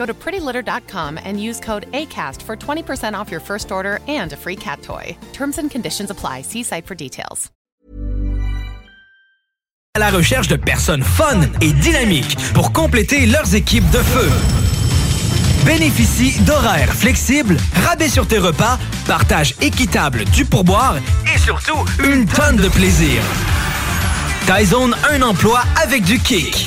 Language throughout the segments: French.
Go to prettylitter.com and use code ACAST for 20% off your first order and a free cat toy. Terms and conditions apply. See site for details. À la recherche de personnes fun et dynamiques pour compléter leurs équipes de feu. Bénéficie d'horaires flexibles, rabais sur tes repas, partage équitable du pourboire et surtout une tonne de plaisir. Tyzone, un emploi avec du kick.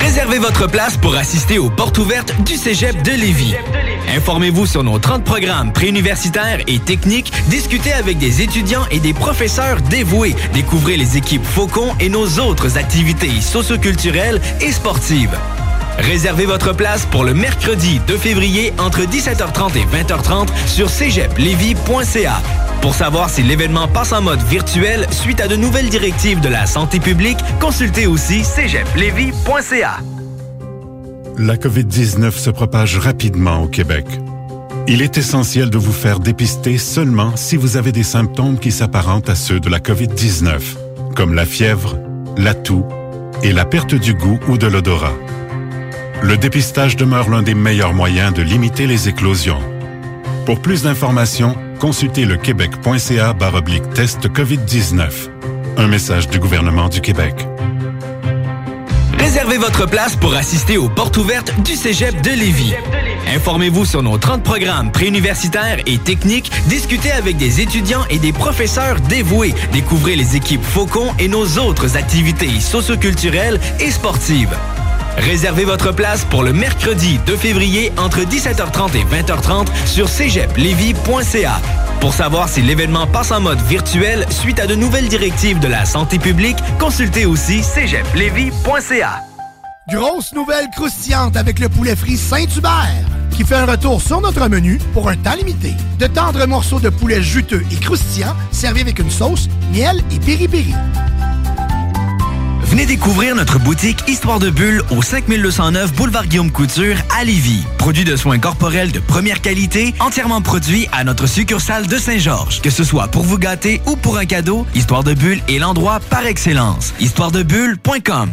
Réservez votre place pour assister aux portes ouvertes du Cégep de Lévis. Informez-vous sur nos 30 programmes préuniversitaires et techniques, discutez avec des étudiants et des professeurs dévoués, découvrez les équipes Faucon et nos autres activités socioculturelles et sportives. Réservez votre place pour le mercredi 2 février entre 17h30 et 20h30 sur cégeplevy.ca. Pour savoir si l'événement passe en mode virtuel suite à de nouvelles directives de la santé publique, consultez aussi cégeplevy.ca. La COVID-19 se propage rapidement au Québec. Il est essentiel de vous faire dépister seulement si vous avez des symptômes qui s'apparentent à ceux de la COVID-19, comme la fièvre, la toux et la perte du goût ou de l'odorat. Le dépistage demeure l'un des meilleurs moyens de limiter les éclosions. Pour plus d'informations, consultez le québec.ca baroblique test COVID-19. Un message du gouvernement du Québec. Réservez votre place pour assister aux portes ouvertes du Cégep de Lévis. Informez-vous sur nos 30 programmes préuniversitaires et techniques, discutez avec des étudiants et des professeurs dévoués, découvrez les équipes Faucon et nos autres activités socioculturelles et sportives. Réservez votre place pour le mercredi 2 février entre 17h30 et 20h30 sur cégeplevy.ca. Pour savoir si l'événement passe en mode virtuel suite à de nouvelles directives de la santé publique, consultez aussi cégeplevy.ca. Grosse nouvelle croustillante avec le poulet frit Saint-Hubert qui fait un retour sur notre menu pour un temps limité. De tendres morceaux de poulet juteux et croustillants servis avec une sauce, miel et piri-piri. Venez découvrir notre boutique Histoire de Bulle au 5209 Boulevard Guillaume Couture à Lévis. Produit de soins corporels de première qualité, entièrement produit à notre succursale de Saint-Georges. Que ce soit pour vous gâter ou pour un cadeau, Histoire de Bulle est l'endroit par excellence. Histoiredebulle.com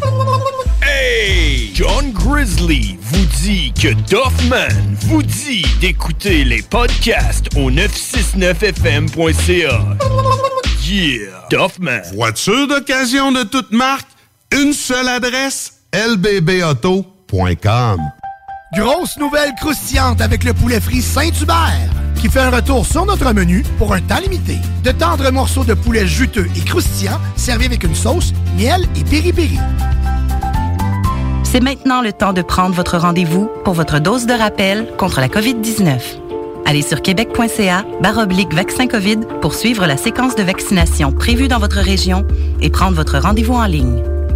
Hey! John Grizzly vous dit que Doffman vous dit d'écouter les podcasts au 969fm.ca. Yeah! Doffman. Voiture d'occasion de toute marque, une seule adresse, lbbauto.com. Grosse nouvelle croustillante avec le poulet frit Saint-Hubert qui fait un retour sur notre menu pour un temps limité. De tendres morceaux de poulet juteux et croustillants servis avec une sauce, miel et piri-piri. C'est maintenant le temps de prendre votre rendez-vous pour votre dose de rappel contre la COVID-19. Allez sur québec.ca baroblique vaccin COVID pour suivre la séquence de vaccination prévue dans votre région et prendre votre rendez-vous en ligne.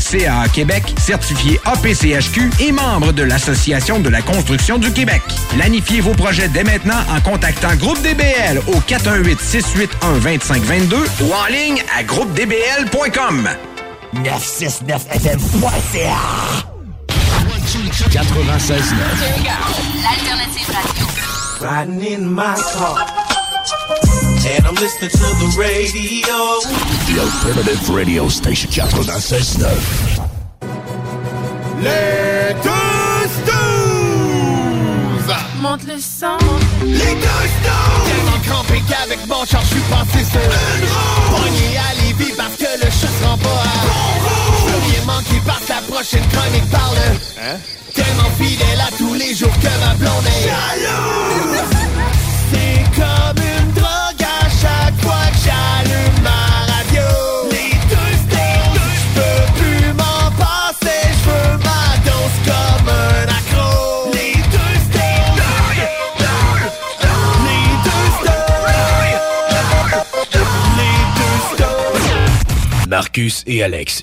CAA Québec, certifié APCHQ et membre de l'Association de la construction du Québec. Planifiez vos projets dès maintenant en contactant Groupe DBL au 418-681-2522 ou en ligne à groupedbl.com. 969fm.ca 96 L'alternative radio. Riding in my car. And I'm listening to the radio. The Alternative Radio Station 96.9. Les deux stools! Monte le sang. Les deux stools! Tellement crampé qu'avec mon char, je suis passé sur une roue. Pogné à Lévis parce que le chat se rend pas à bon rien manquer par la prochaine chronique parle. Hein? Tellement fidèle à tous les jours que ma blonde est jalouse. Marcus et Alex.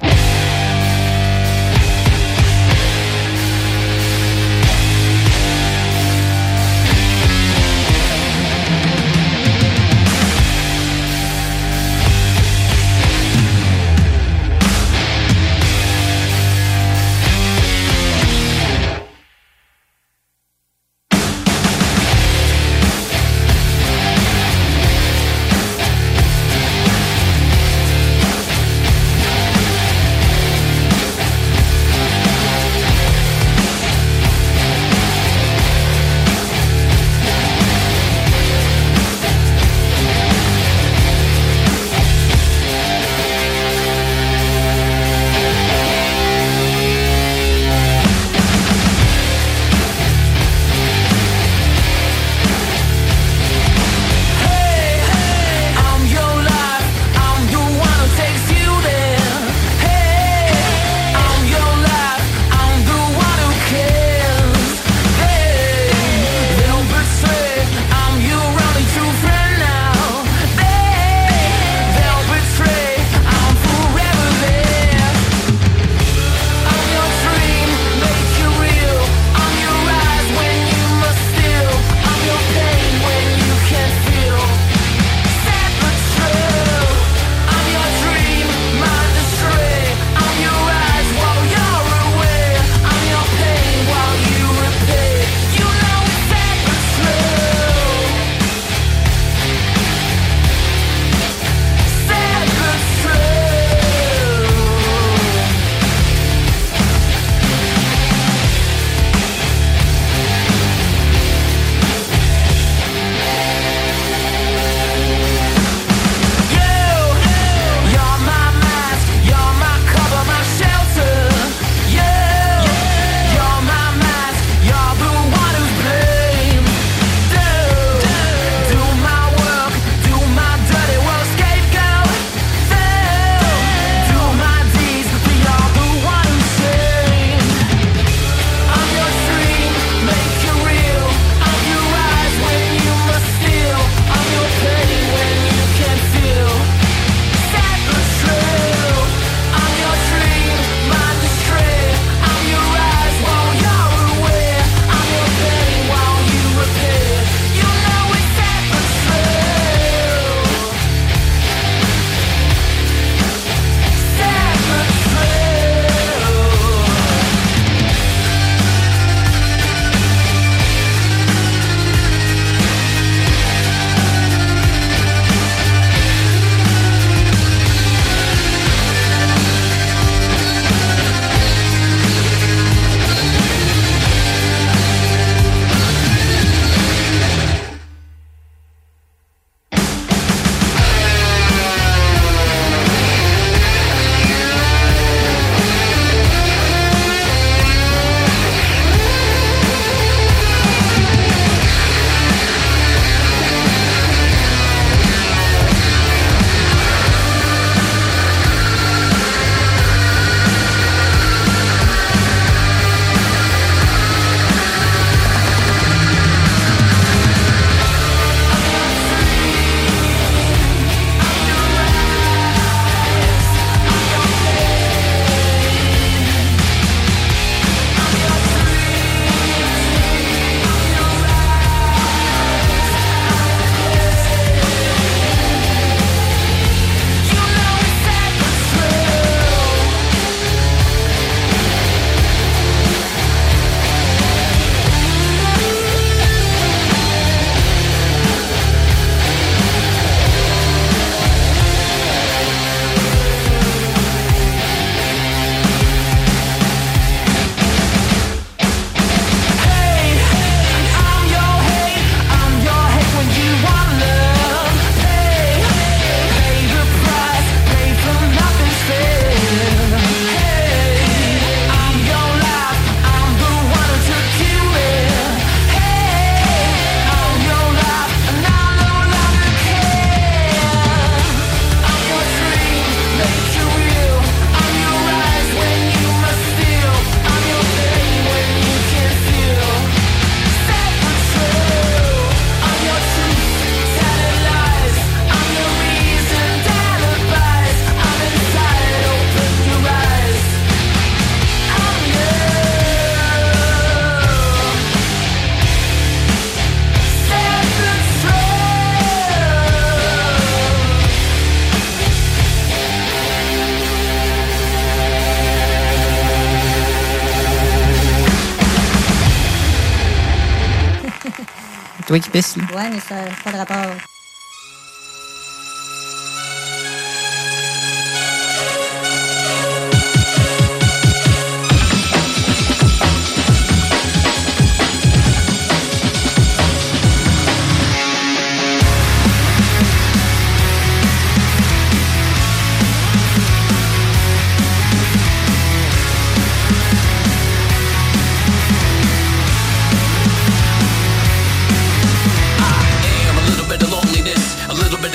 Wikipédia. Ouais, mais ça pas de rapport.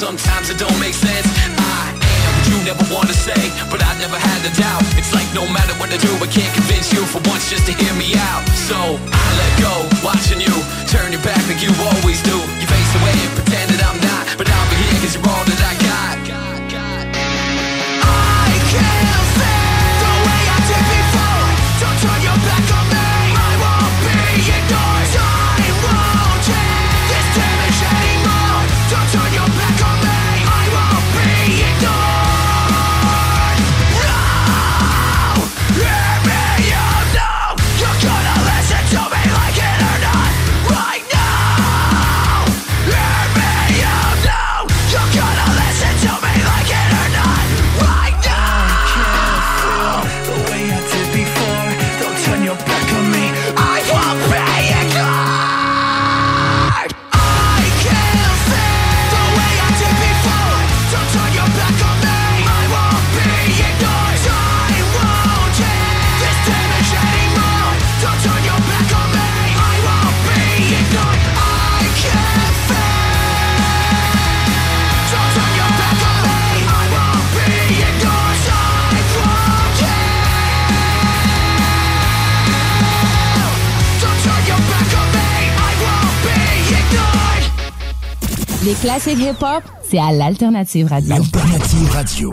Sometimes it don't make sense. I am what you never wanna say But I never had the doubt. It's like no matter what I do I can't convince you for once just to hear me out. So I let go, watching you Turn your back like you always do. You Les classiques hip-hop, c'est à. L'Alternative Radio.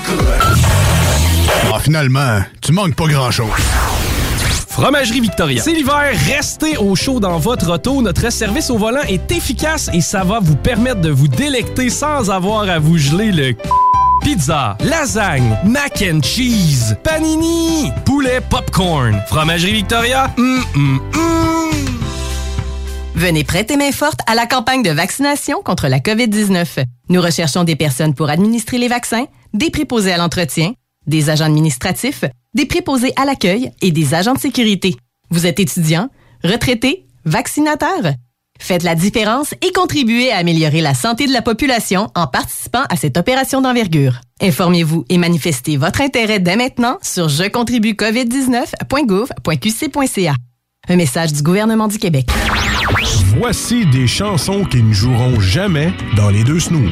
Ah, finalement, tu manques pas grand-chose. Fromagerie Victoria. C'est l'hiver, restez au chaud dans votre auto. Notre service au volant est efficace et ça va vous permettre de vous délecter sans avoir à vous geler le Pizza, lasagne, mac and cheese, panini, poulet popcorn. Fromagerie Victoria, hum, hum, hum. Venez prêter main forte à la campagne de vaccination contre la COVID-19. Nous recherchons des personnes pour administrer les vaccins, des préposés à l'entretien, des agents administratifs, des préposés à l'accueil et des agents de sécurité. Vous êtes étudiant, retraité, vaccinateur? Faites la différence et contribuez à améliorer la santé de la population en participant à cette opération d'envergure. Informez-vous et manifestez votre intérêt dès maintenant sur jecontribuecovid19.gouv.qc.ca. Un message du gouvernement du Québec. Voici des chansons qui ne joueront jamais dans les deux snooze.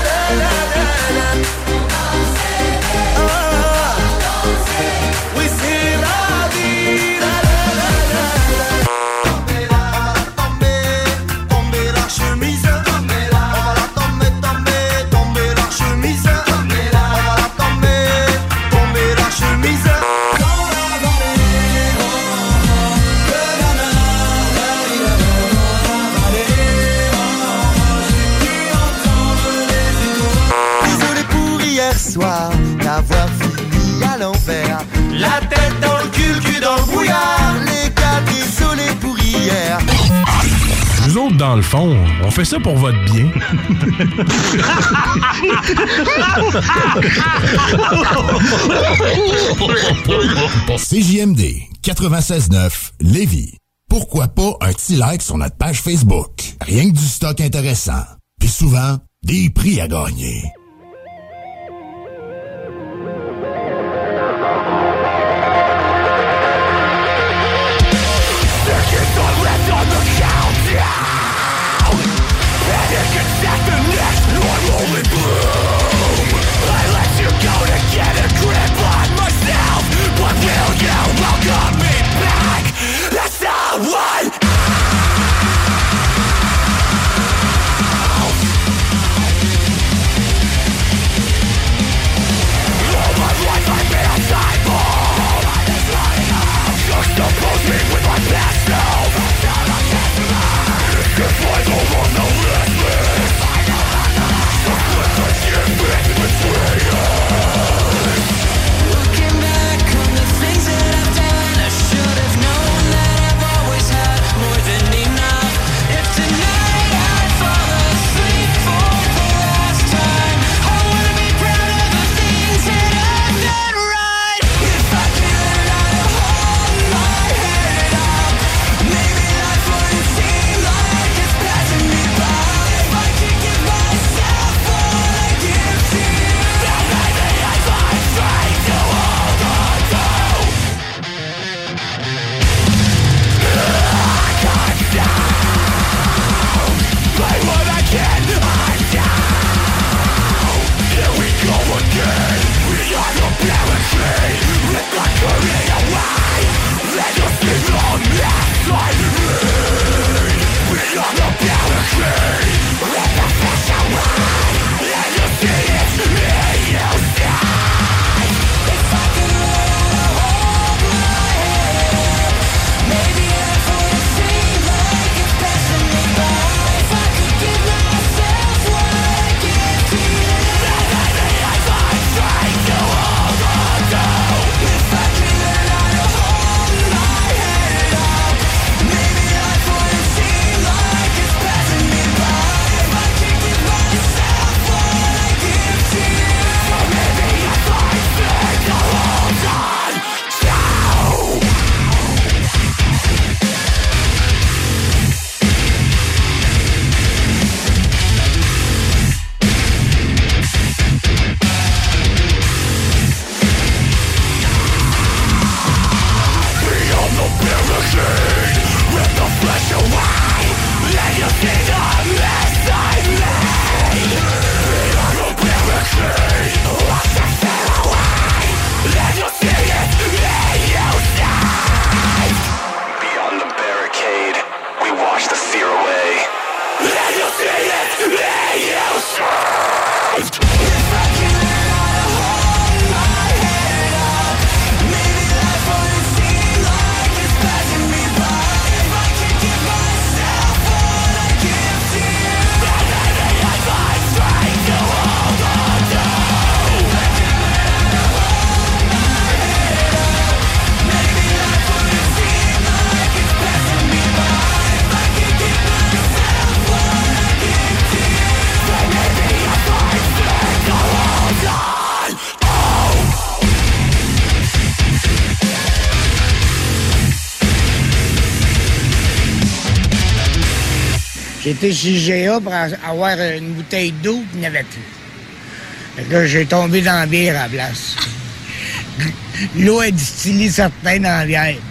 Nous autres, dans le fond, on fait ça pour votre bien. CJMD 96.9 Lévis. Pourquoi pas un petit like sur notre page Facebook? Rien que du stock intéressant. Puis souvent, des prix à gagner. Été chez GA pour avoir une bouteille d'eau, puis il n'y avait plus. Fait que j'ai tombé dans la bière à la place. L'eau est distillée certains dans la bière.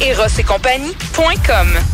Eros et compagnie.com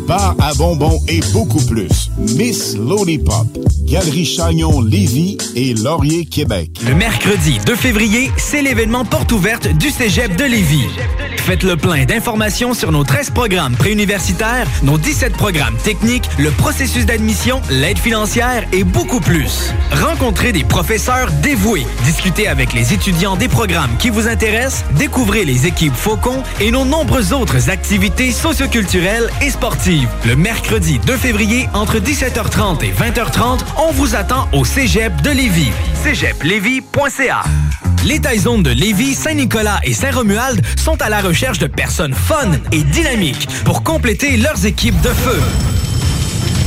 bar à bonbons et beaucoup plus. Miss Lollipop, Galerie Chagnon Lévis et Laurier Québec. Le mercredi 2 février, c'est l'événement porte ouverte du Cégep de Lévis. Faites le plein d'informations sur nos 13 programmes préuniversitaires, nos 17 programmes techniques, le processus d'admission, l'aide financière et beaucoup plus. Rencontrez des professeurs dévoués, discutez avec les étudiants des programmes qui vous intéressent, découvrez les équipes Faucon et nos nombreuses autres activités socioculturelles et sportives. Le mercredi 2 février, entre 17h30 et 20h30, on vous attend au Cégep de Lévis. cégeplévis.ca les Taizones de Lévis, Saint-Nicolas et Saint-Romuald sont à la recherche de personnes fun et dynamiques pour compléter leurs équipes de feu.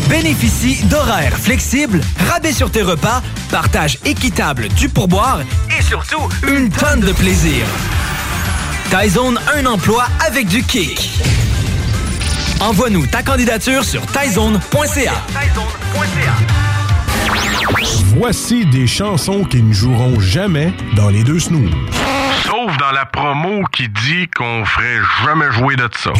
Bénéficie d'horaires flexibles, rabais sur tes repas, partage équitable du pourboire et surtout une tonne de plaisir. Taizone, un emploi avec du kick. Envoie-nous ta candidature sur taizone.ca. Voici des chansons qui ne joueront jamais dans les deux snooze. Sauf dans la promo qui dit qu'on ferait jamais jouer de ça.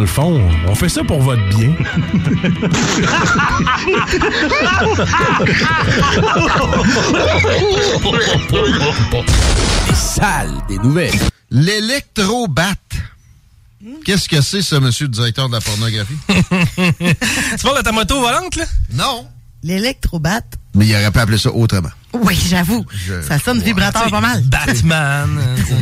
Dans le fond, on fait ça pour votre bien. Des salles, des nouvelles. L'électrobat. Qu'est-ce que c'est, ça, monsieur le directeur de la pornographie? tu parles de ta moto volante, là? Non. L'électrobat. Mais il aurait pu appeler ça autrement. Oui, j'avoue. Je- Ça sonne Ouais, vibrateur pas mal. Batman.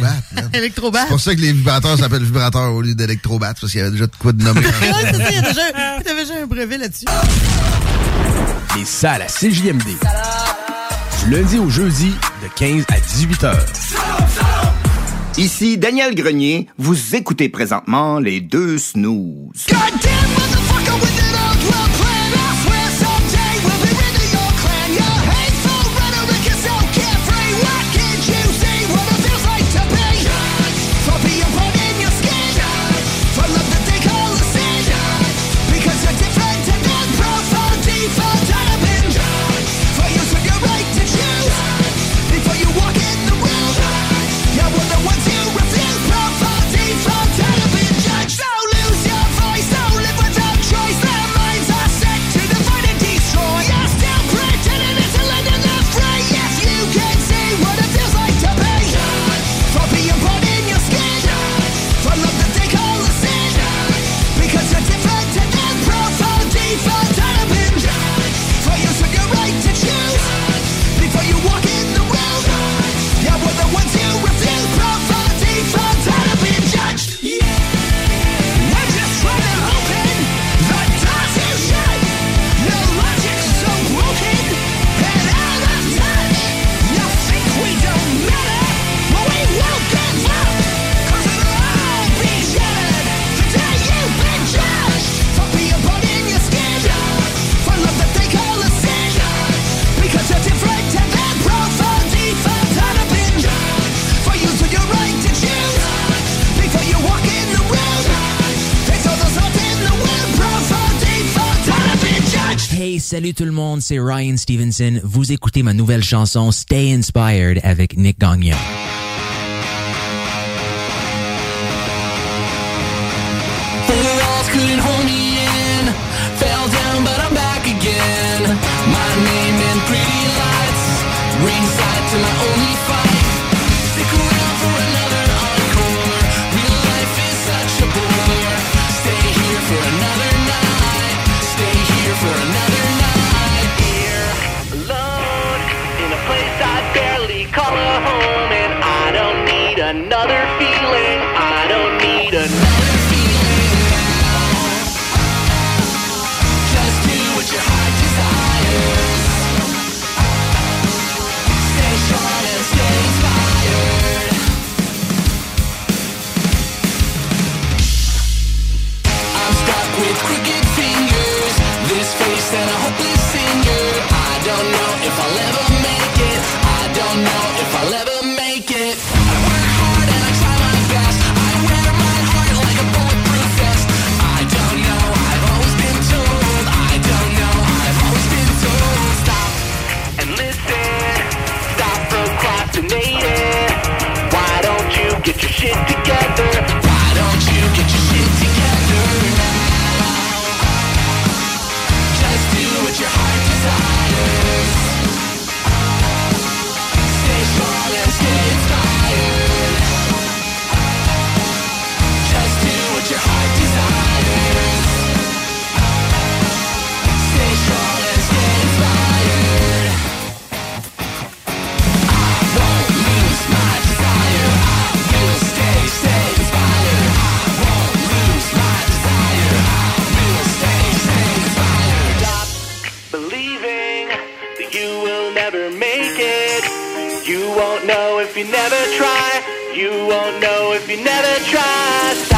Électrobat. C'est pour ça que les vibrateurs s'appellent vibrateurs au lieu d'électrobat, parce qu'il y avait déjà de quoi de nommer. Ouais, c'est ça, il y avait déjà un brevet là-dessus. Les salles à CJMD. Du lundi au jeudi, de 15 à 18 heures. Ici Daniel Grenier, vous écoutez présentement les deux snooze. So c'est Ryan Stevenson. Vous écoutez ma nouvelle chanson Stay Inspired avec Nick Gagnon. if you never try. You won't know if you never try.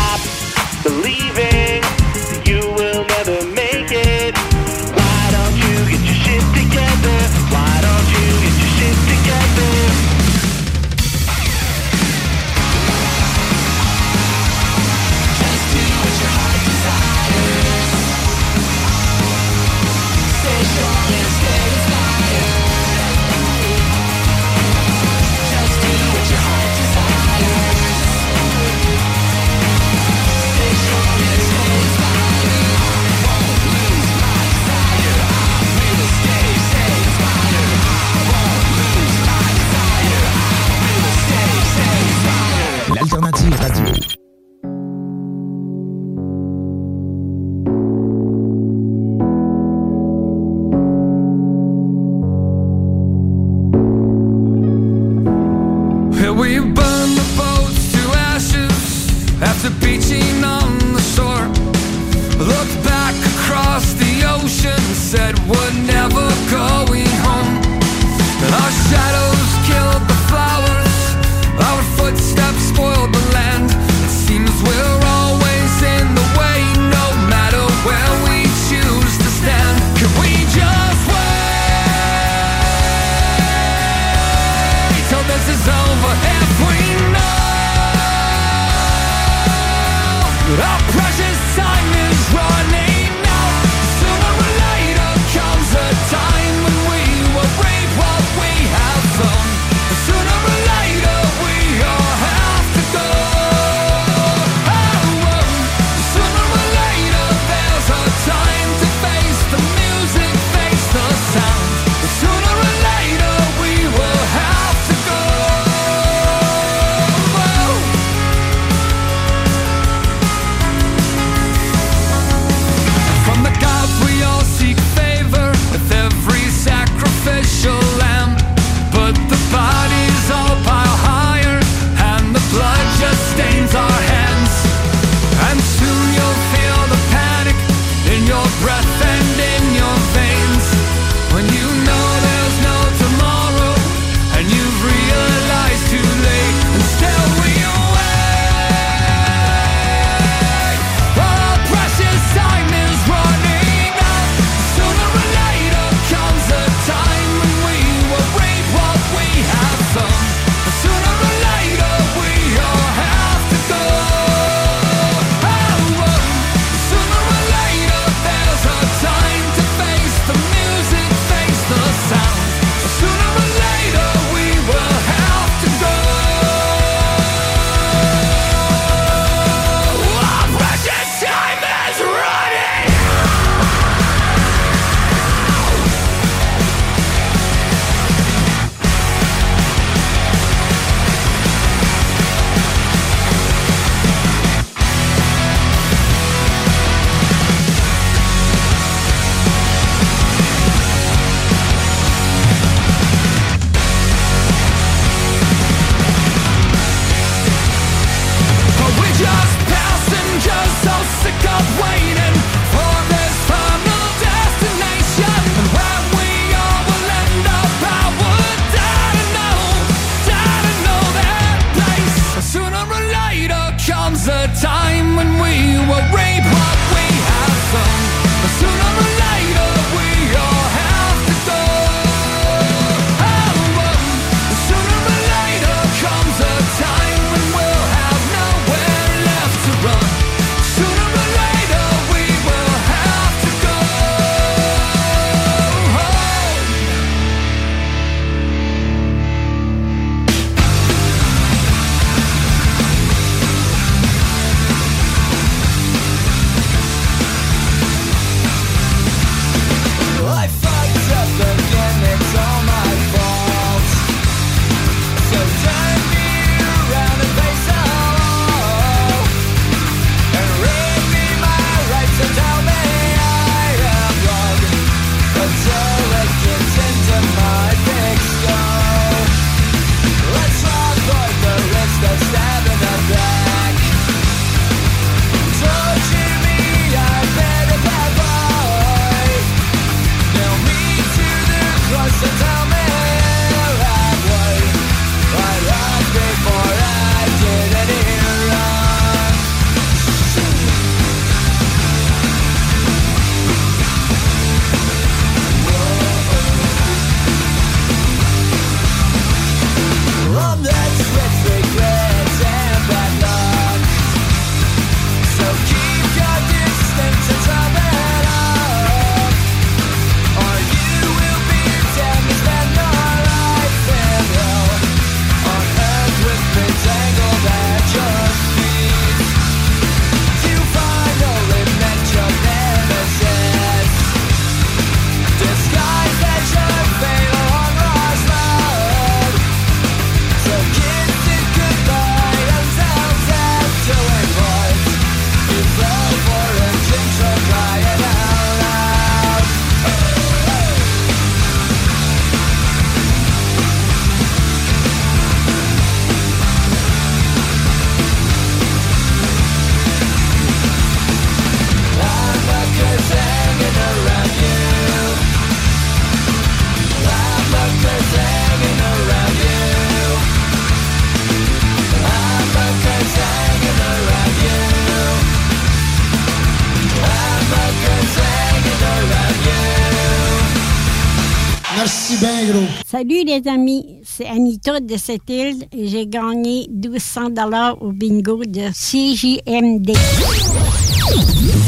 Salut les amis, c'est Anita de cette île et j'ai gagné 1200 dollars au bingo de CJMD.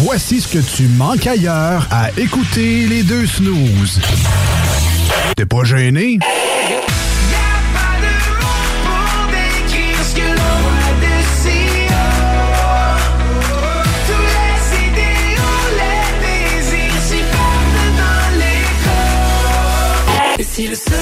Voici ce que tu manques ailleurs à écouter les deux snooze. T'es pas gêné? décrire ce que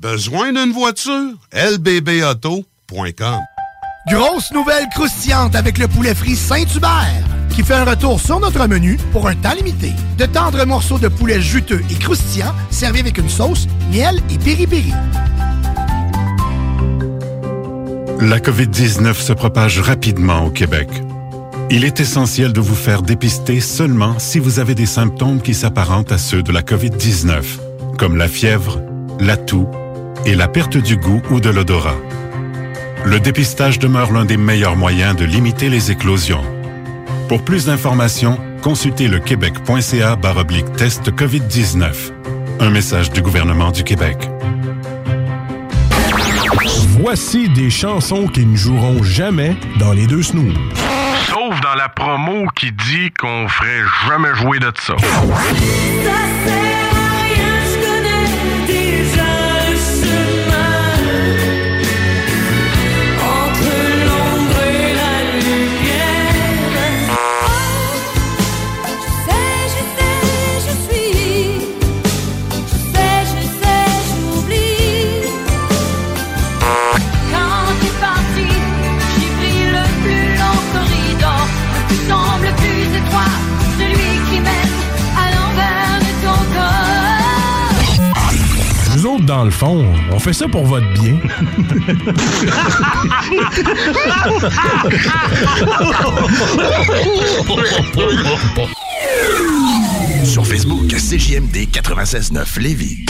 Besoin d'une voiture? lbbauto.com Grosse nouvelle croustillante avec le poulet frit Saint-Hubert qui fait un retour sur notre menu pour un temps limité. De tendres morceaux de poulet juteux et croustillants servis avec une sauce, miel et piri-piri. La COVID-19 se propage rapidement au Québec. Il est essentiel de vous faire dépister seulement si vous avez des symptômes qui s'apparentent à ceux de la COVID-19, comme la fièvre, la toux et la perte du goût ou de l'odorat. Le dépistage demeure l'un des meilleurs moyens de limiter les éclosions. Pour plus d'informations, consultez le québec.ca baroblique test COVID-19. Un message du gouvernement du Québec. Voici des chansons qui ne joueront jamais dans les deux snooze. Sauf dans la promo qui dit qu'on ferait jamais jouer de ça. On fait ça pour votre bien. Sur Facebook, CJMD 96.9 Lévis.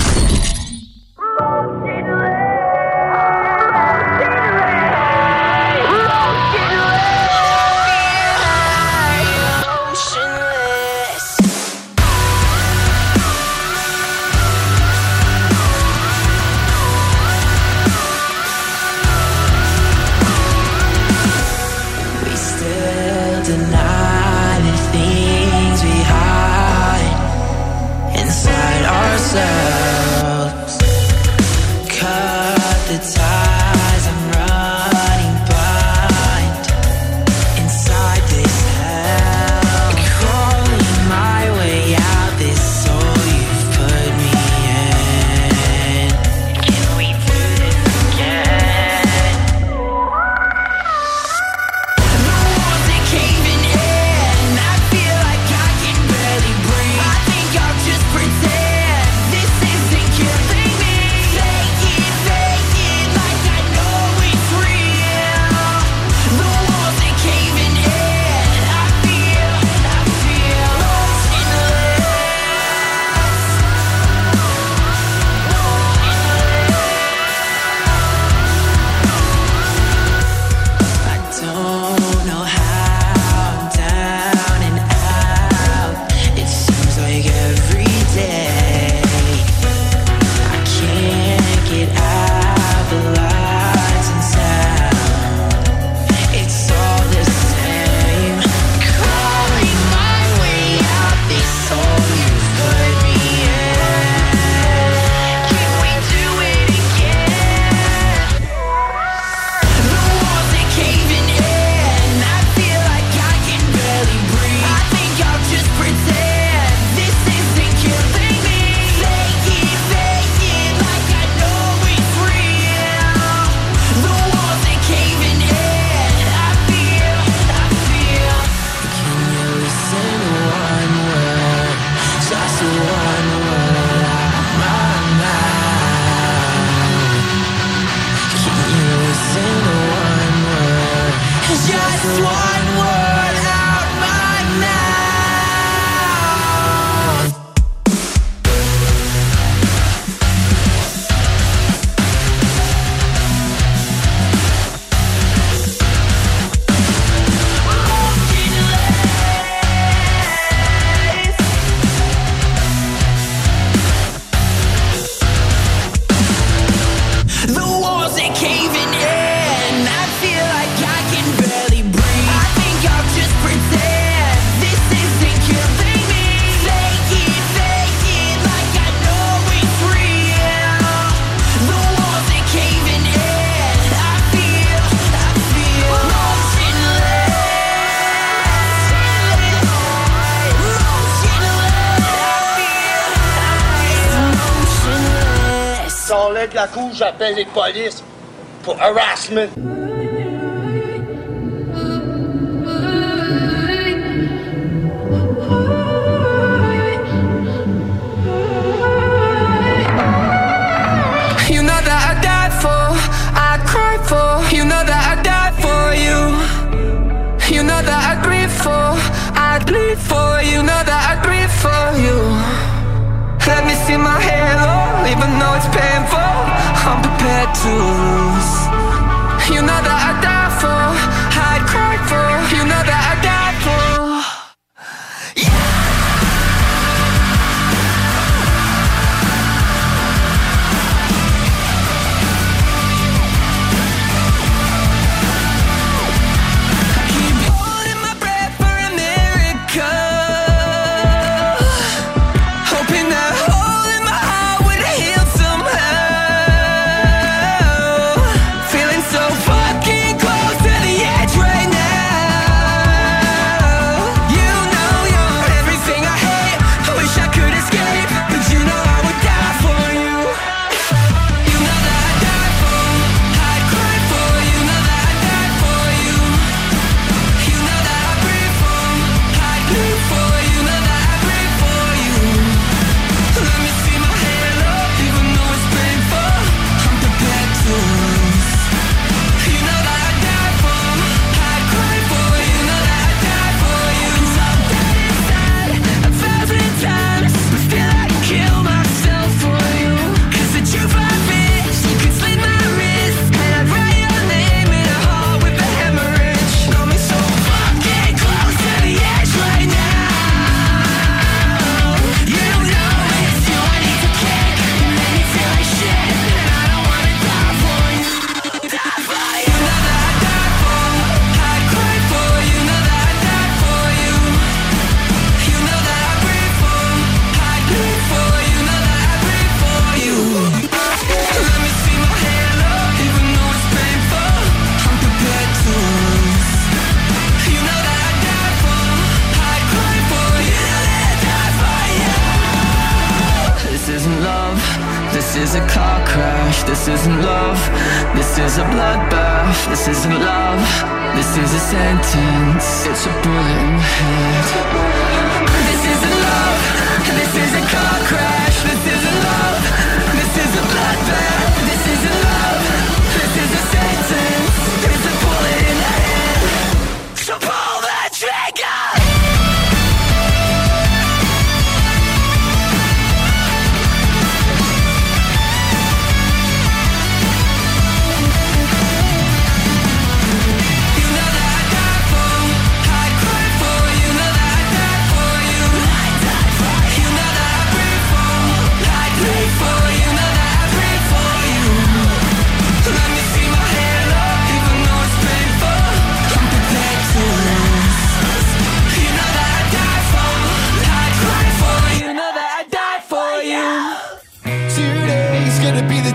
coup, j'appelle les polices pour harassment. You know that I died for, I cried for. You know that I for you. You know that I grieve for, I bleed for. You know that I grieve for you. Let me see my halo. Even though it's painful, I'm prepared to lose. You know that I die for, I'd cry for. You know that I sentence. It's a bullet in the head.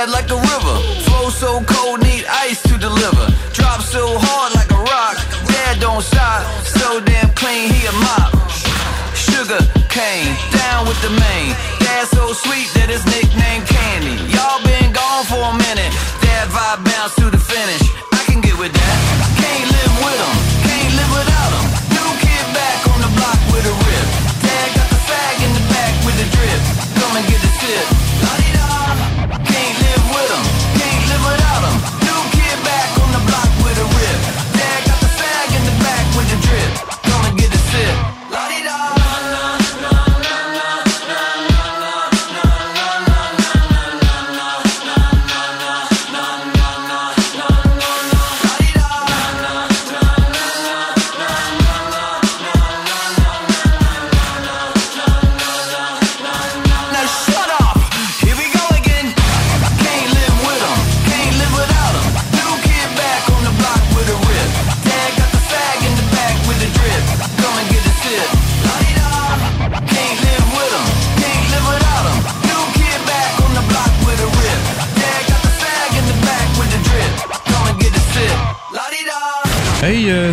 bad like a river. Flow so cold, need ice to deliver. Drop so hard like a rock. Dad don't stop. So damn clean, he a mop. Sugar cane, down with the main. Dad so sweet that his nickname Candy. Y'all been gone for a minute. Dad vibe bounce to the finish.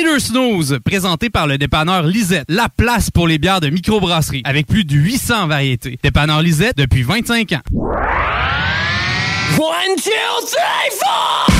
Trader Snooze, présenté par le dépanneur Lisette, la place pour les bières de microbrasserie, avec plus de 800 variétés. Dépanneur Lisette depuis 25 ans. One, two, three, four!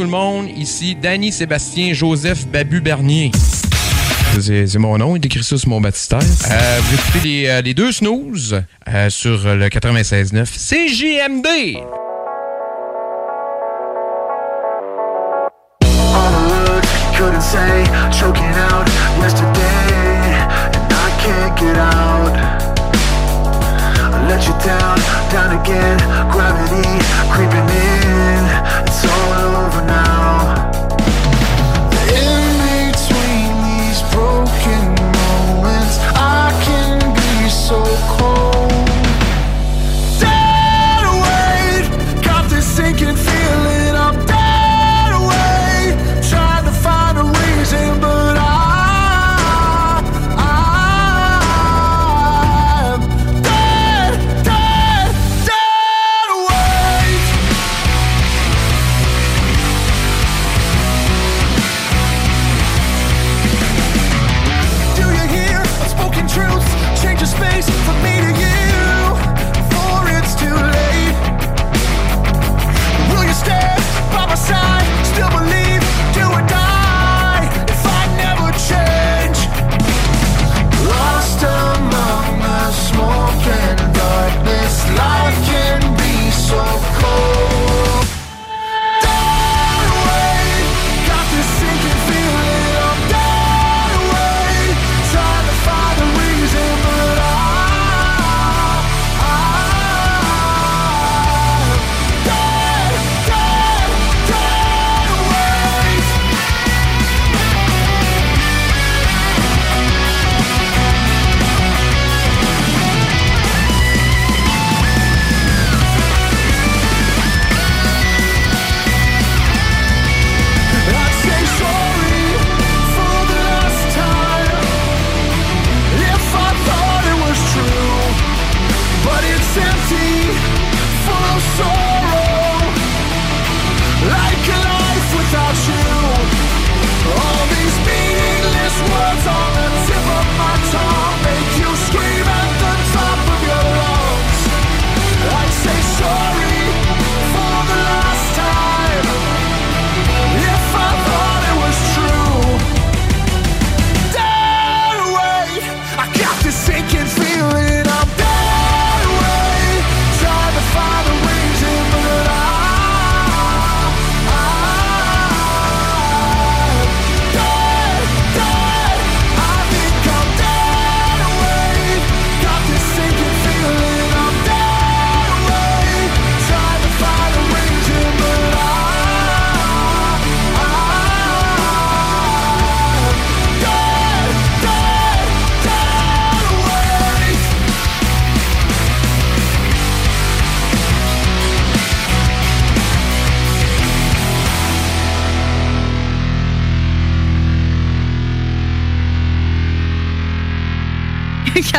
tout le monde. Ici Danny Sébastien Joseph Babu Bernier. C'est mon nom, il écrit ça sur mon baptistère. Euh, vous écoutez les, euh, deux snooze euh, sur le 96.9 CJMD. On the couldn't say, choking out. let you down, down again. Gravity creeping in. It's all over now. In between these broken moments I can be so cold.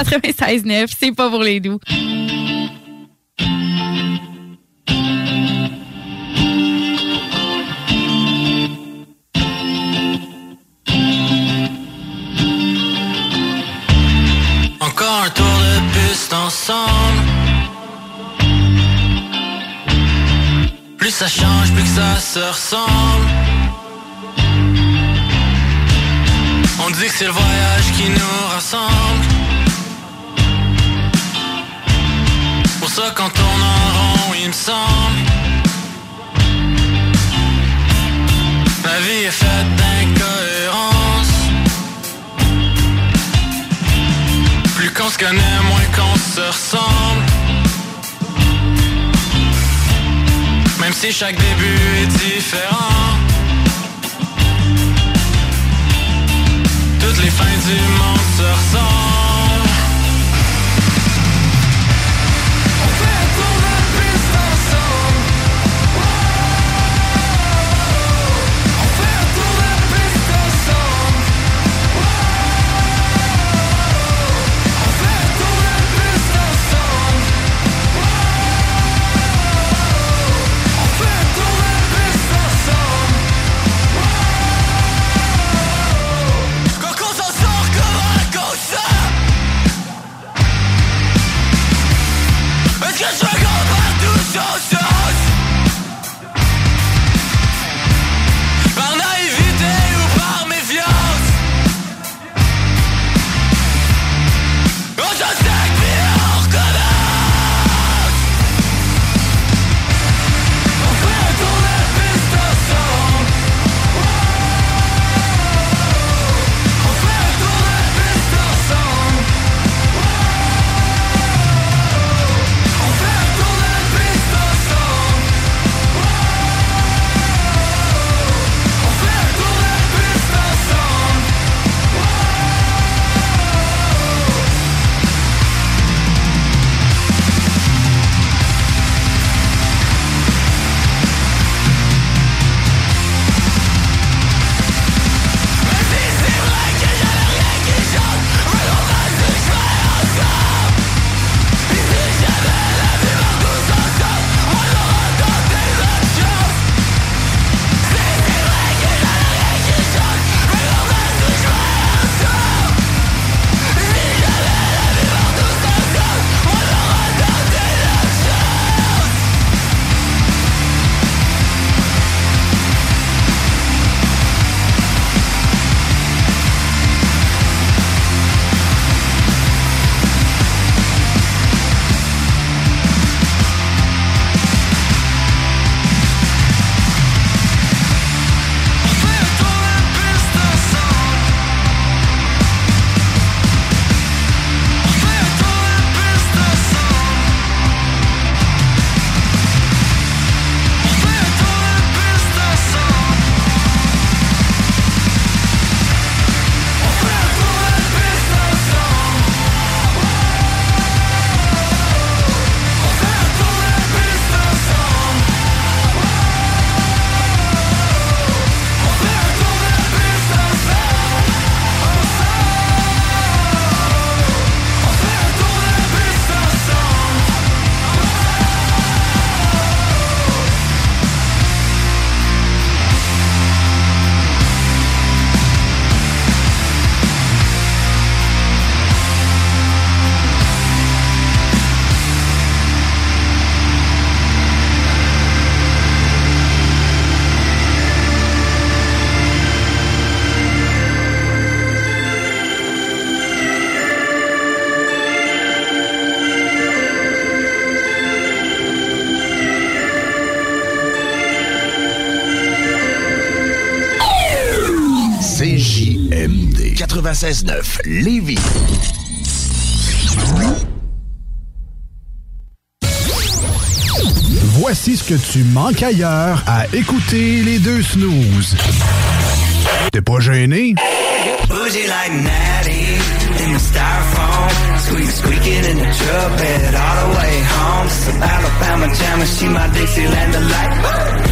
96.9, c'est pas pour les doux. Encore un tour de piste ensemble. Plus ça change, plus que ça se ressemble. On dit que c'est le voyage qui nous connaît, moins qu'on se ressemble. Même si chaque début est différent. Toutes les fins du monde se ressemblent. 96.9 Lévis. Voici ce que tu manques ailleurs à écouter les deux snooze. T'es pas gêné? Bougie like Natty in the styrofoam. Squeak, squeaking in the trumpet all the way home. A Alabama jam and she my Dixieland delight.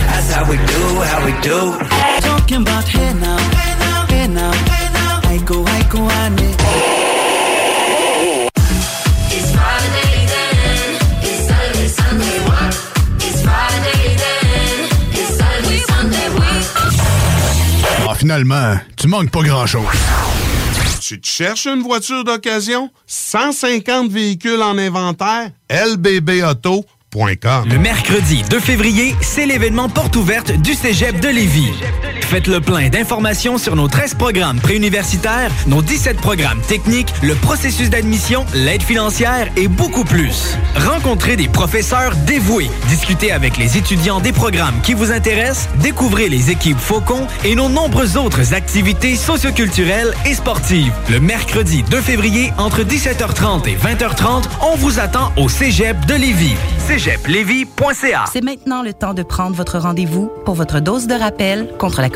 That's how we do, how we do. Talking about hey now, hey now, hey now, finalement, tu manques pas grand-chose. Tu cherches une voiture d'occasion? 150 véhicules en inventaire? LBBauto.com le mercredi 2 février, c'est l'événement porte ouverte du Cégep de Lévis. Faites le plein d'informations sur nos 13 programmes préuniversitaires, nos 17 programmes techniques, le processus d'admission, l'aide financière et beaucoup plus. Rencontrez des professeurs dévoués, discutez avec les étudiants des programmes qui vous intéressent, découvrez les équipes Faucon et nos nombreuses autres activités socioculturelles et sportives. Le mercredi 2 février, entre 17h30 et 20h30, on vous attend au Cégep de Lévis. cégeplevy.ca C'est maintenant le temps de prendre votre rendez-vous pour votre dose de rappel contre la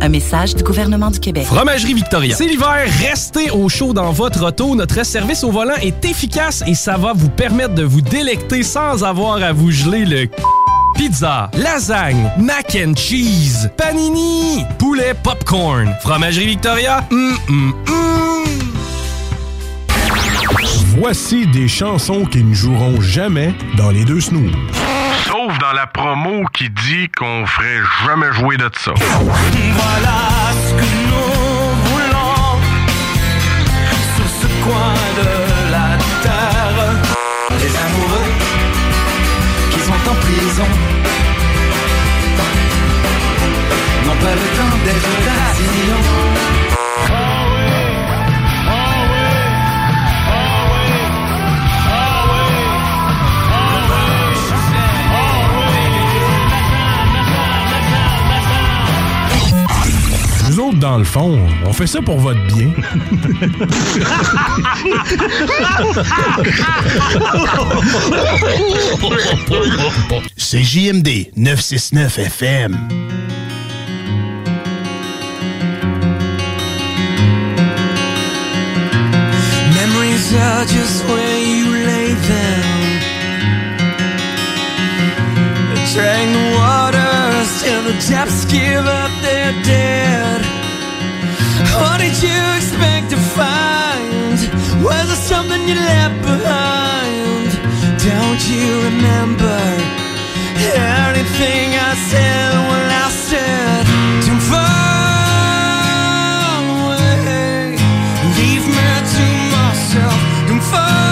Un message du gouvernement du Québec. Fromagerie Victoria. C'est l'hiver, restez au chaud dans votre auto. Notre service au volant est efficace et ça va vous permettre de vous délecter sans avoir à vous geler le Pizza, lasagne, mac and cheese, panini, poulet popcorn. Fromagerie Victoria, hum, hum, hum. Voici des chansons qui ne joueront jamais dans les deux snooze. Dans la promo qui dit qu'on ferait jamais jouer de ça. Voilà ce que nous voulons sur ce coin de la terre. Les amoureux qui sont en prison n'ont pas le temps d'être dans le fond, on fait ça pour votre bien. C'est JMD 969 FM. Memories are just where you lay them. Drag the waters till the depths give up their dead. What did you expect to find? Was it something you left behind? Don't you remember anything I said when I said, Don't fall away, leave me to myself. Don't fall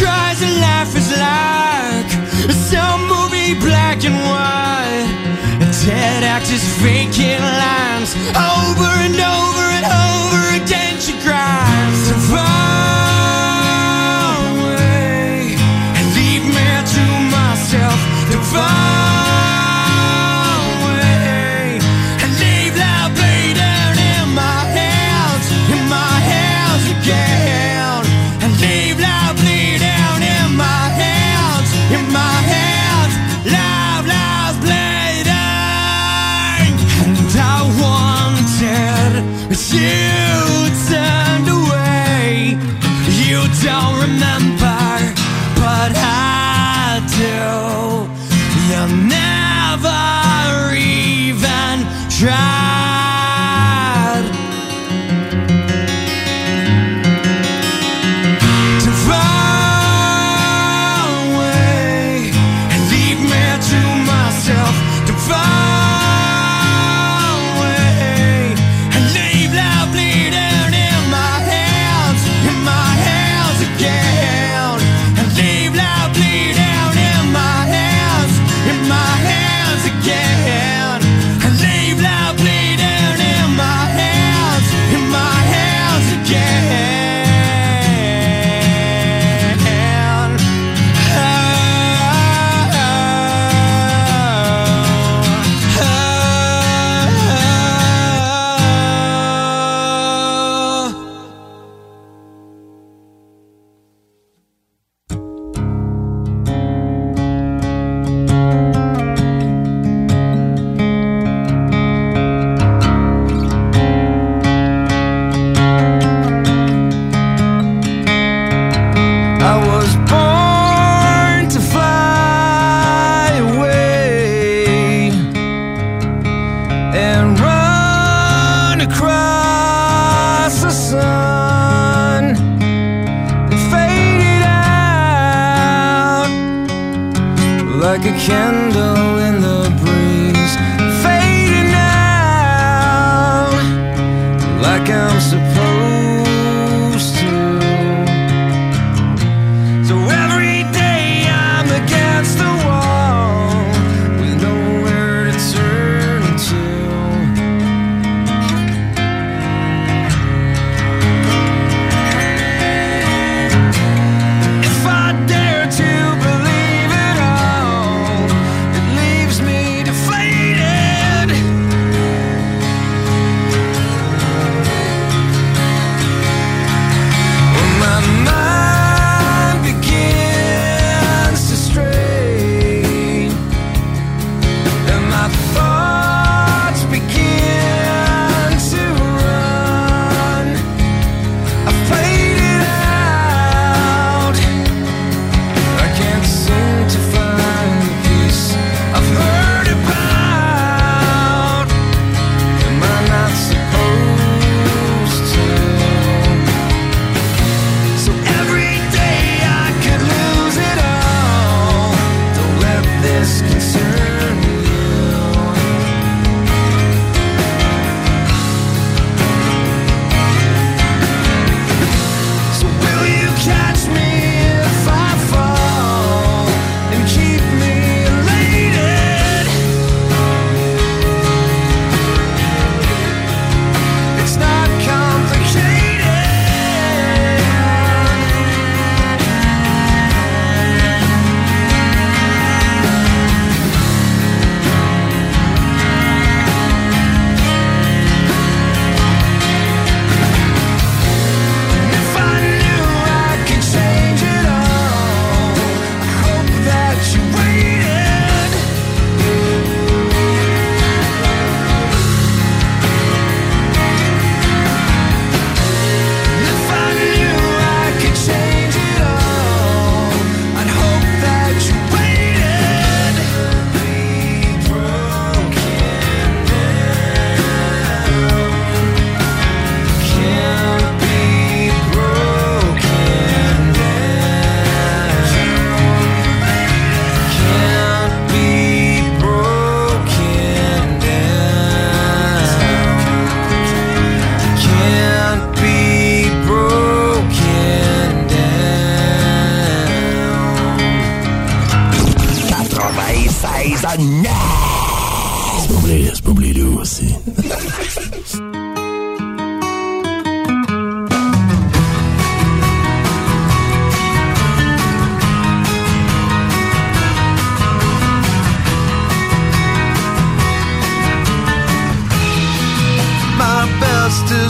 cries and life is like some movie black and white. Dead actors faking lines over and over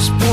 was born.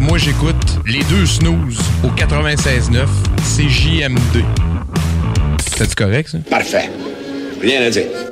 Moi j'écoute les deux snooze au 96.9 CJMD. C'est correct ça? Parfait. Rien à dire.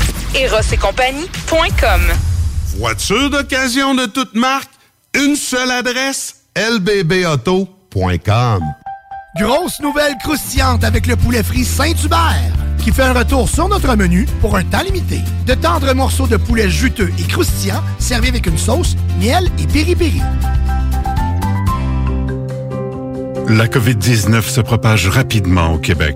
Eros et compagnie.com Voiture d'occasion de toute marque, une seule adresse, lbbauto.com. Grosse nouvelle croustillante avec le poulet frit Saint-Hubert qui fait un retour sur notre menu pour un temps limité. De tendres morceaux de poulet juteux et croustillants servis avec une sauce, miel et piri-piri. La COVID-19 se propage rapidement au Québec.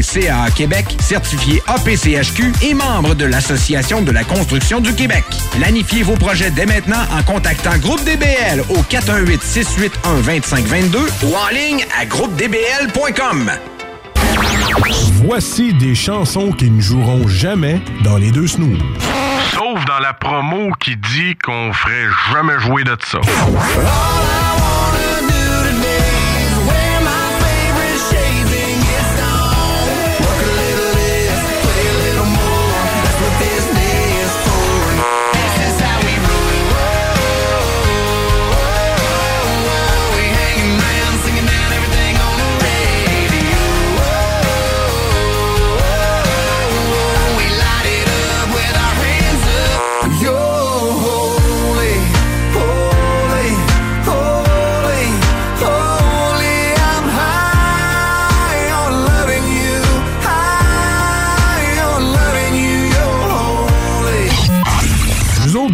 CAA Québec, certifié APCHQ et membre de l'Association de la construction du Québec. Planifiez vos projets dès maintenant en contactant Groupe DBL au 418-681-2522 ou en ligne à groupedbl.com. Voici des chansons qui ne joueront jamais dans les deux snooze. Sauf dans la promo qui dit qu'on ferait jamais jouer de ça.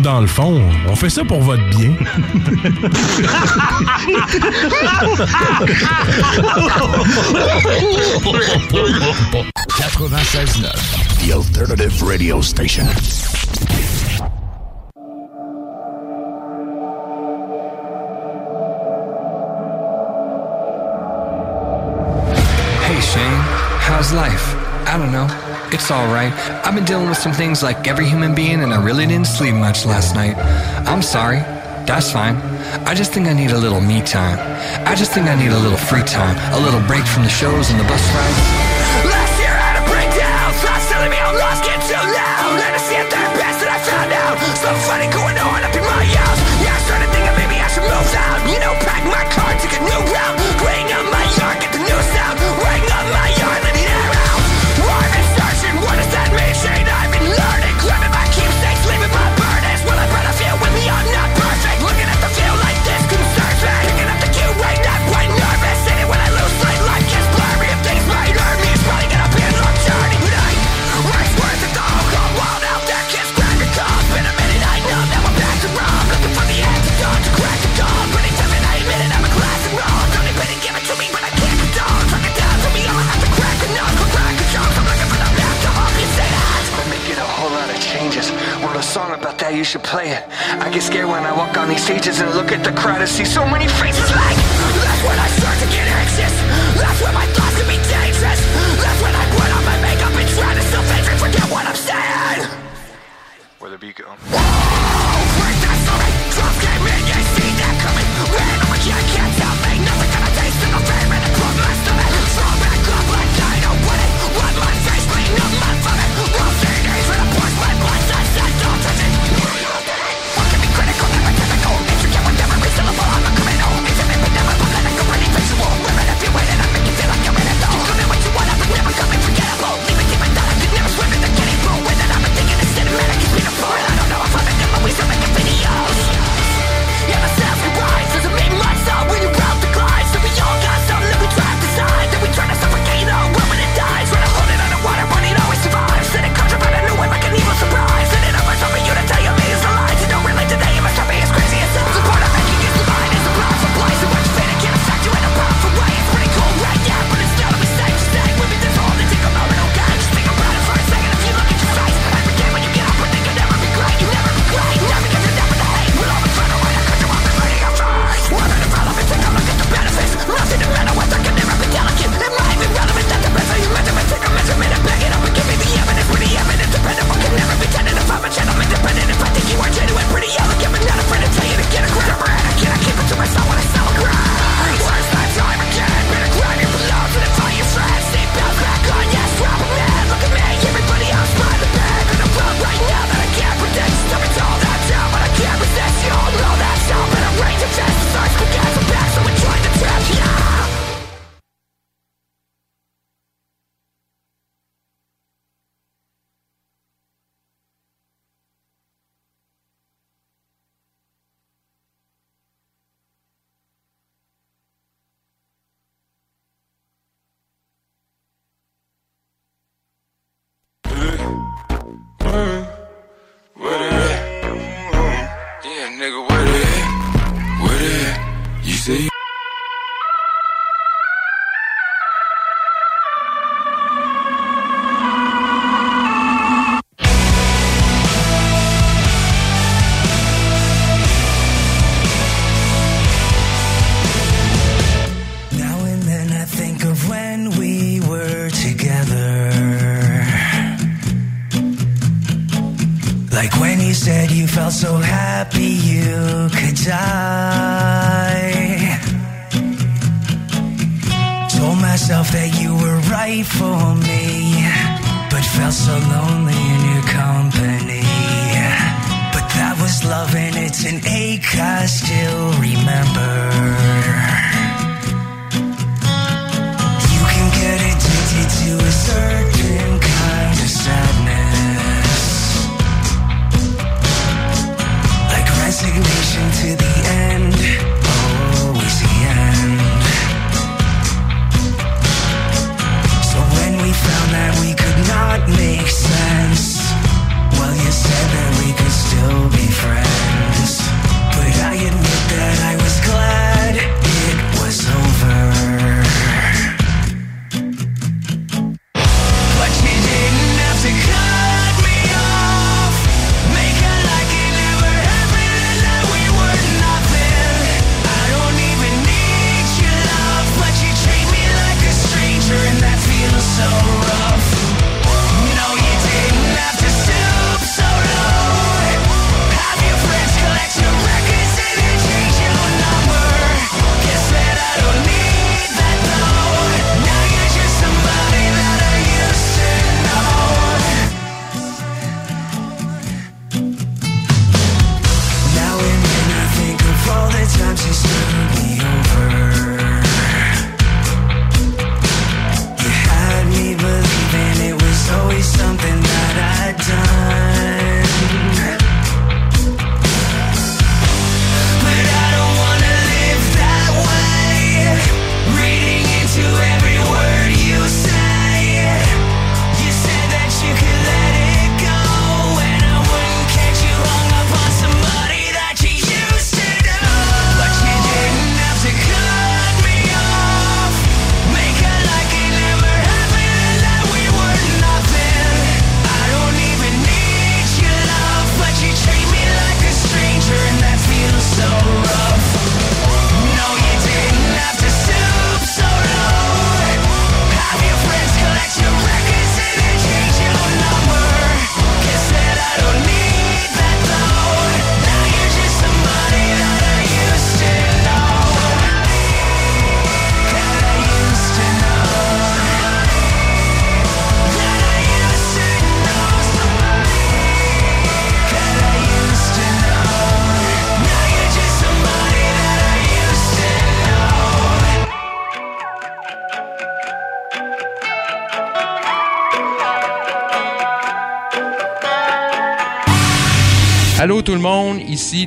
Dans le fond, on fait ça pour votre bien. 96.9, The Alternative Radio Station. Hey Shane, how's life? I don't know. It's alright. I've been dealing with some things like every human being, and I really didn't sleep much last night. I'm sorry. That's fine. I just think I need a little me time. I just think I need a little free time. A little break from the shows and the bus rides. Last year I had a breakdown Thoughts telling me I'm lost, get too loud Let me see a therapist and I found out Something funny going on up in my house Yeah, I started thinking maybe I should move out You know, pack my car, you should play it. I get scared when I walk on these stages and look at the crowd and see so many faces like. That's when I start to get anxious That's when my thoughts can be dangerous That's when I put on my makeup and try to still think and forget what I'm saying Where the beat go? Oh, Break that stomach, drums came in, you see that coming Ran here, can't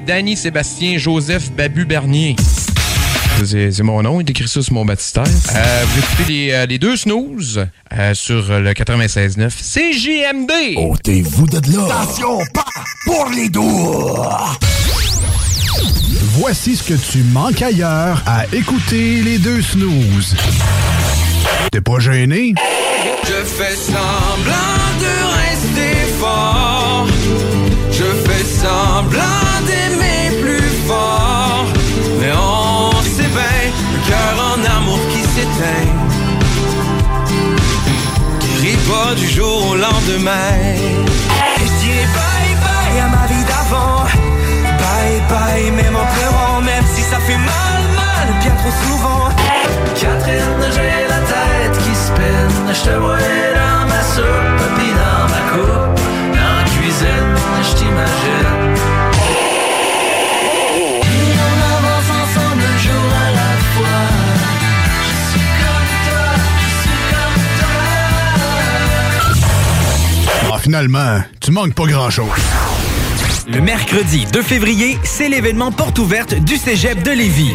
Danny, Sébastien, Joseph, Babu Bernier. C'est mon nom, il écrit ça sur mon baptistère. Euh, vous écoutez les, euh, les deux snooze euh, sur le 96.9 CJMD. Ôtez-vous de là. Attention, pas pour les doigts. Voici ce que tu manques ailleurs à écouter les deux snooze. T'es pas gêné? Je fais semblant de rester fort semblant d'aimer plus fort. Mais on sait bien, le cœur en amour qui s'éteint. Guérit pas du jour au lendemain. Hey, je dirais bye bye à ma vie d'avant. Bye bye, même en pleurant, même si ça fait mal, mal, bien trop souvent. Catherine, j'ai la tête qui spinne. Je te vois dans ma soupe, puis dans ma coupe. Ah, finalement, tu manques pas grand-chose. Le mercredi 2 février, c'est l'événement porte ouverte du Cégep de Lévis.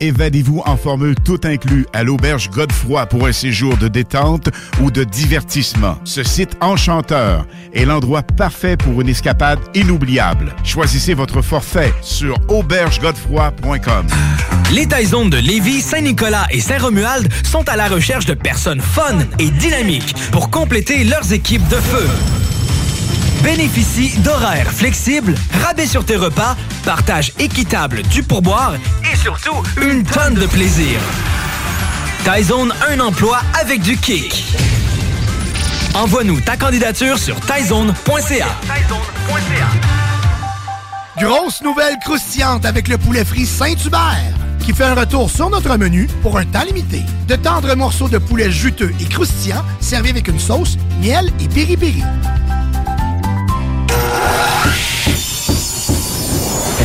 évadez-vous en formule tout inclus à l'auberge Godefroy pour un séjour de détente ou de divertissement. Ce site enchanteur est l'endroit parfait pour une escapade inoubliable. Choisissez votre forfait sur aubergegodefroy.com. Les Taizones de Lévis, Saint-Nicolas et Saint-Romuald sont à la recherche de personnes fun et dynamiques pour compléter leurs équipes de feu. Bénéficie d'horaires flexibles, rabais sur tes repas, partage équitable du pourboire et surtout une tonne de plaisir. Taizone, un emploi avec du kick. Envoie-nous ta candidature sur taizone.ca. Grosse nouvelle croustillante avec le poulet frit Saint-Hubert qui fait un retour sur notre menu pour un temps limité. De tendres morceaux de poulet juteux et croustillants servis avec une sauce, miel et piri-piri.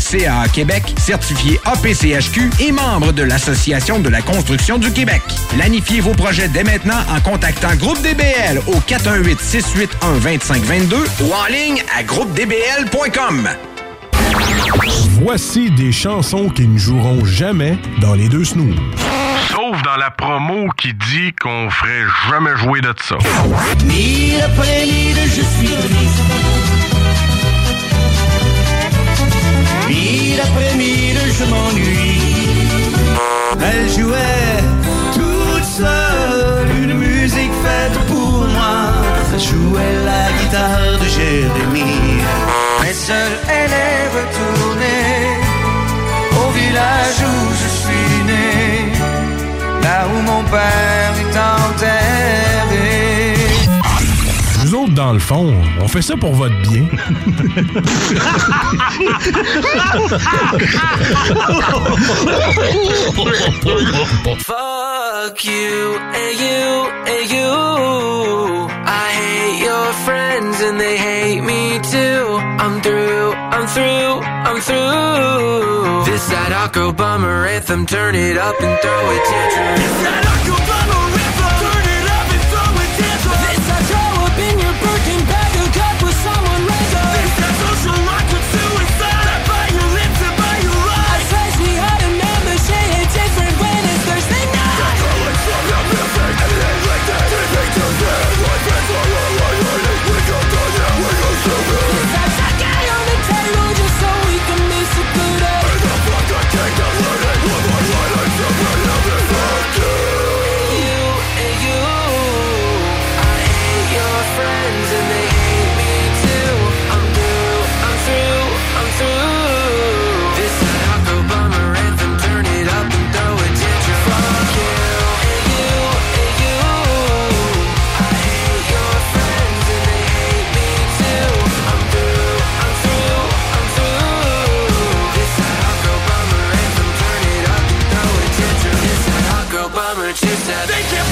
CAA Québec, certifié APCHQ et membre de l'Association de la construction du Québec. Planifiez vos projets dès maintenant en contactant Groupe DBL au 418-681-2522 ou en ligne à groupedbl.com. Voici des chansons qui ne joueront jamais dans les deux snooze. Sauf dans la promo qui dit qu'on ferait jamais jouer de ça. Je suis mille, je m'ennuie. Elle jouait toute seule une musique faite pour moi. Elle jouait la guitare de Jérémie. Mais seule, elle est retournée au village où je suis né. Là où mon père le fond, on fait ça pour votre bien. Fuck you and you and you. I hate your friends and they hate me too. I'm through, I'm through, I'm through. This that Octo Bummer anthem, turn it up and throw a tantrum. This that Octo Bummer They can't.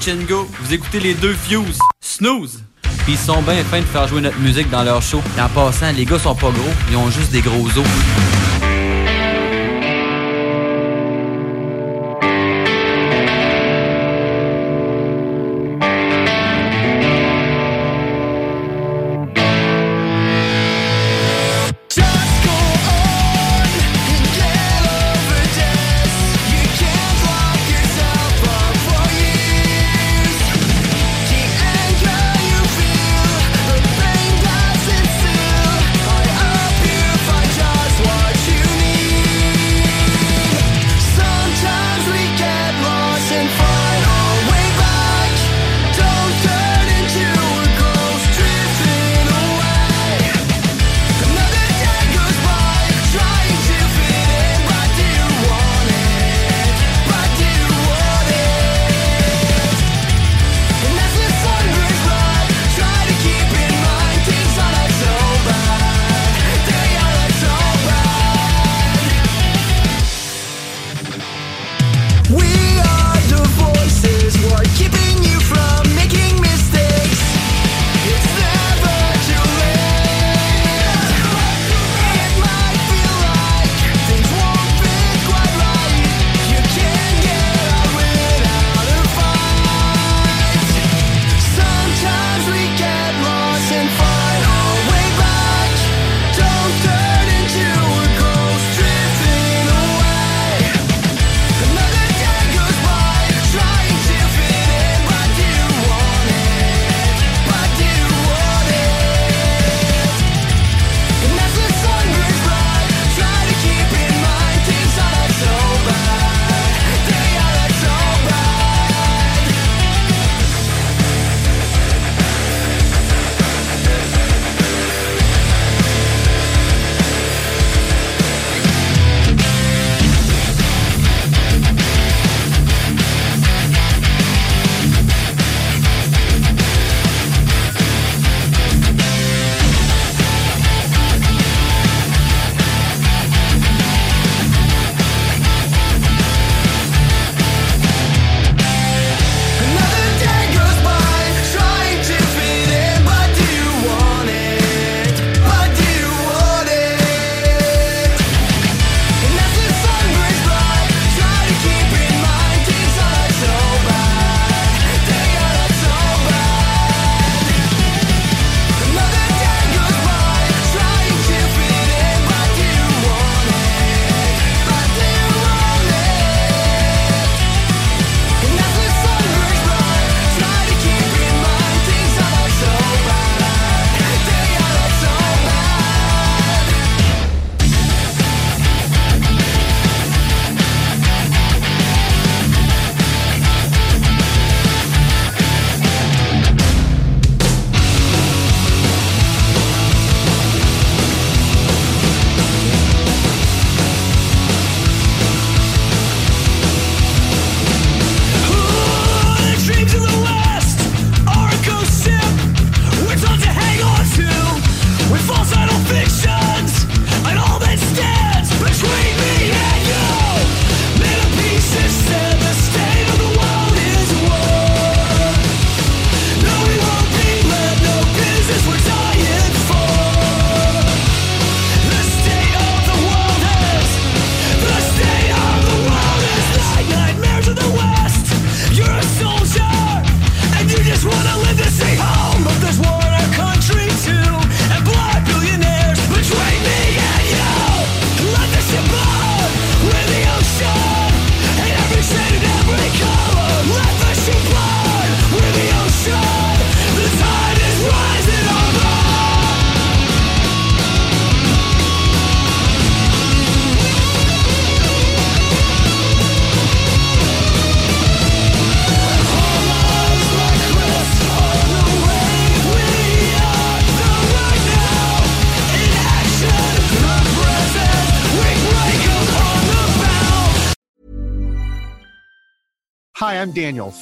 Vous écoutez les deux Fuse. Snooze. Puis ils sont bien fins de faire jouer notre musique dans leur show. Et en passant, les gars sont pas gros, ils ont juste des gros os.